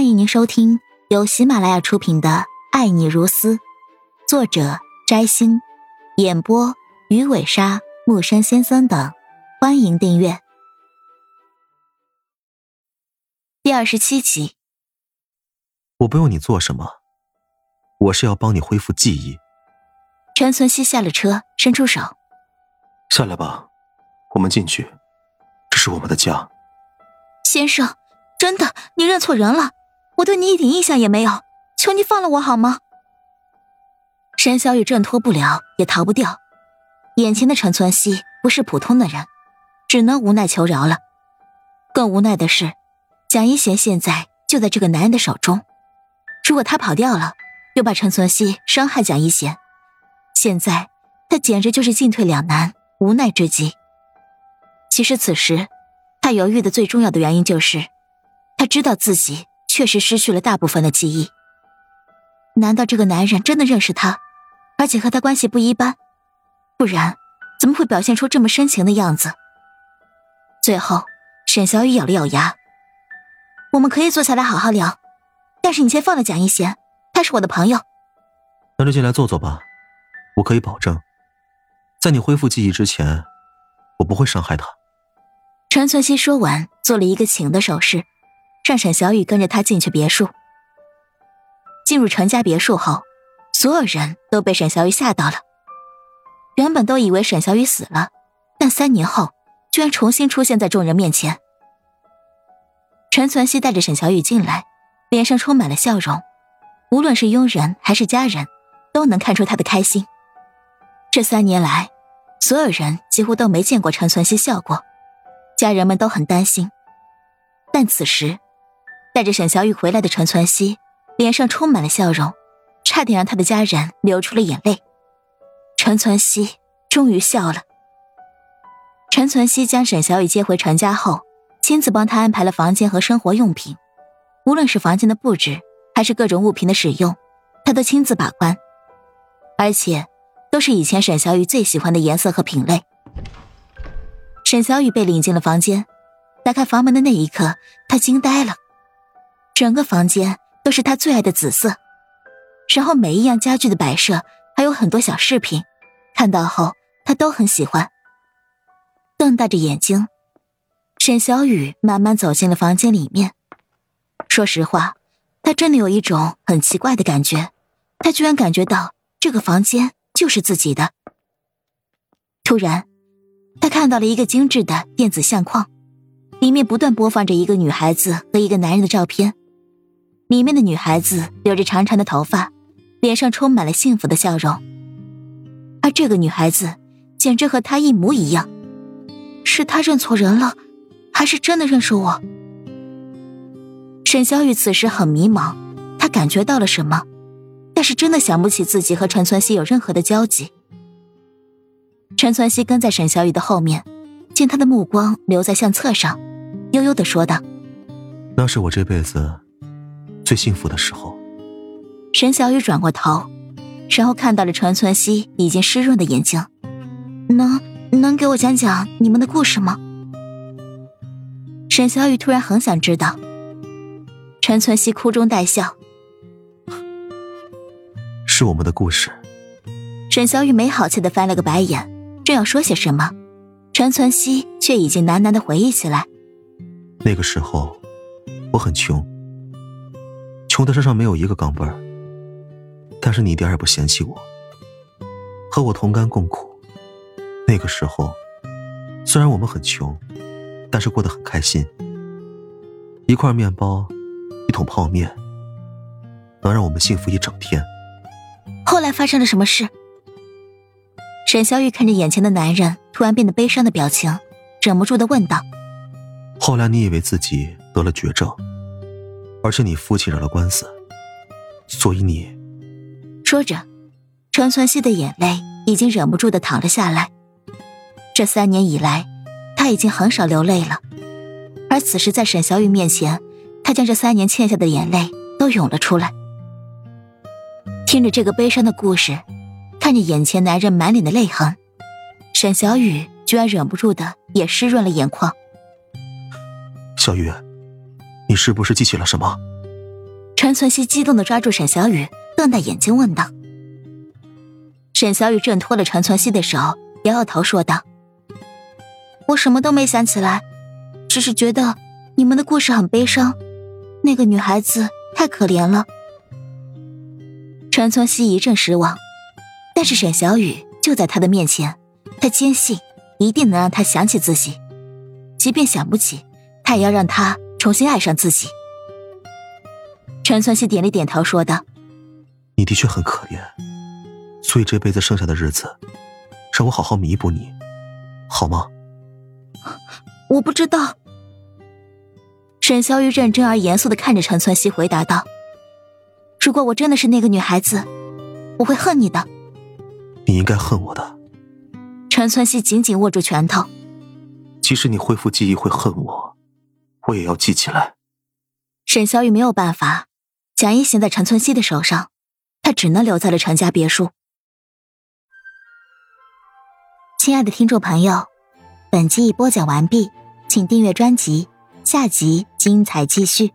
欢迎您收听由喜马拉雅出品的《爱你如斯》，作者摘星，演播鱼尾鲨、木山先生等。欢迎订阅第二十七集。我不用你做什么，我是要帮你恢复记忆。陈存希下了车，伸出手：“下来吧，我们进去，这是我们的家。”先生，真的，你认错人了。我对你一点印象也没有，求你放了我好吗？沈小雨挣脱不了，也逃不掉。眼前的陈存希不是普通的人，只能无奈求饶了。更无奈的是，蒋一贤现在就在这个男人的手中。如果他跑掉了，又把陈存希伤害蒋一贤，现在他简直就是进退两难、无奈之极。其实此时，他犹豫的最重要的原因就是，他知道自己。确实失去了大部分的记忆。难道这个男人真的认识他，而且和他关系不一般？不然怎么会表现出这么深情的样子？最后，沈小雨咬了咬牙：“我们可以坐下来好好聊，但是你先放了蒋一贤，他是我的朋友。”那就进来坐坐吧。我可以保证，在你恢复记忆之前，我不会伤害他。陈存希说完，做了一个请的手势。让沈小雨跟着他进去别墅。进入陈家别墅后，所有人都被沈小雨吓到了。原本都以为沈小雨死了，但三年后居然重新出现在众人面前。陈存希带着沈小雨进来，脸上充满了笑容，无论是佣人还是家人，都能看出他的开心。这三年来，所有人几乎都没见过陈存希笑过，家人们都很担心。但此时。带着沈小雨回来的陈存希，脸上充满了笑容，差点让他的家人流出了眼泪。陈存希终于笑了。陈存希将沈小雨接回陈家后，亲自帮他安排了房间和生活用品，无论是房间的布置，还是各种物品的使用，他都亲自把关，而且都是以前沈小雨最喜欢的颜色和品类。沈小雨被领进了房间，打开房门的那一刻，他惊呆了。整个房间都是他最爱的紫色，然后每一样家具的摆设还有很多小饰品，看到后他都很喜欢。瞪大着眼睛，沈小雨慢慢走进了房间里面。说实话，他真的有一种很奇怪的感觉，他居然感觉到这个房间就是自己的。突然，他看到了一个精致的电子相框，里面不断播放着一个女孩子和一个男人的照片。里面的女孩子留着长长的头发，脸上充满了幸福的笑容，而这个女孩子简直和她一模一样。是她认错人了，还是真的认识我？沈小雨此时很迷茫，她感觉到了什么，但是真的想不起自己和陈存希有任何的交集。陈存希跟在沈小雨的后面，见她的目光留在相册上，悠悠的说道：“那是我这辈子。”最幸福的时候，沈小雨转过头，然后看到了陈存希已经湿润的眼睛。能能给我讲讲你们的故事吗？沈小雨突然很想知道。陈存希哭中带笑，是我们的故事。沈小雨没好气的翻了个白眼，正要说些什么，陈存希却已经喃喃的回忆起来。那个时候，我很穷。穷的身上没有一个钢镚儿，但是你一点也不嫌弃我，和我同甘共苦。那个时候，虽然我们很穷，但是过得很开心。一块面包，一桶泡面，能让我们幸福一整天。后来发生了什么事？沈小雨看着眼前的男人突然变得悲伤的表情，忍不住的问道：“后来你以为自己得了绝症？”而且你父亲惹了官司，所以你说着，陈存希的眼泪已经忍不住的淌了下来。这三年以来，他已经很少流泪了，而此时在沈小雨面前，他将这三年欠下的眼泪都涌了出来。听着这个悲伤的故事，看着眼前男人满脸的泪痕，沈小雨居然忍不住的也湿润了眼眶。小雨。你是不是记起了什么？陈存希激动的抓住沈小雨，瞪大眼睛问道。沈小雨挣脱了陈存希的手，摇摇头说道：“我什么都没想起来，只是觉得你们的故事很悲伤，那个女孩子太可怜了。”陈存希一阵失望，但是沈小雨就在他的面前，他坚信一定能让他想起自己，即便想不起，他也要让他重新爱上自己。陈存希点了点头，说道：“你的确很可怜，所以这辈子剩下的日子，让我好好弥补你，好吗？”我不知道。沈小玉认真而严肃的看着陈存希，回答道：“如果我真的是那个女孩子，我会恨你的。”你应该恨我的。陈存希紧紧握住拳头。即使你恢复记忆会恨我，我也要记起来。沈小雨没有办法。蒋一行在陈存希的手上，他只能留在了陈家别墅。亲爱的听众朋友，本集已播讲完毕，请订阅专辑，下集精彩继续。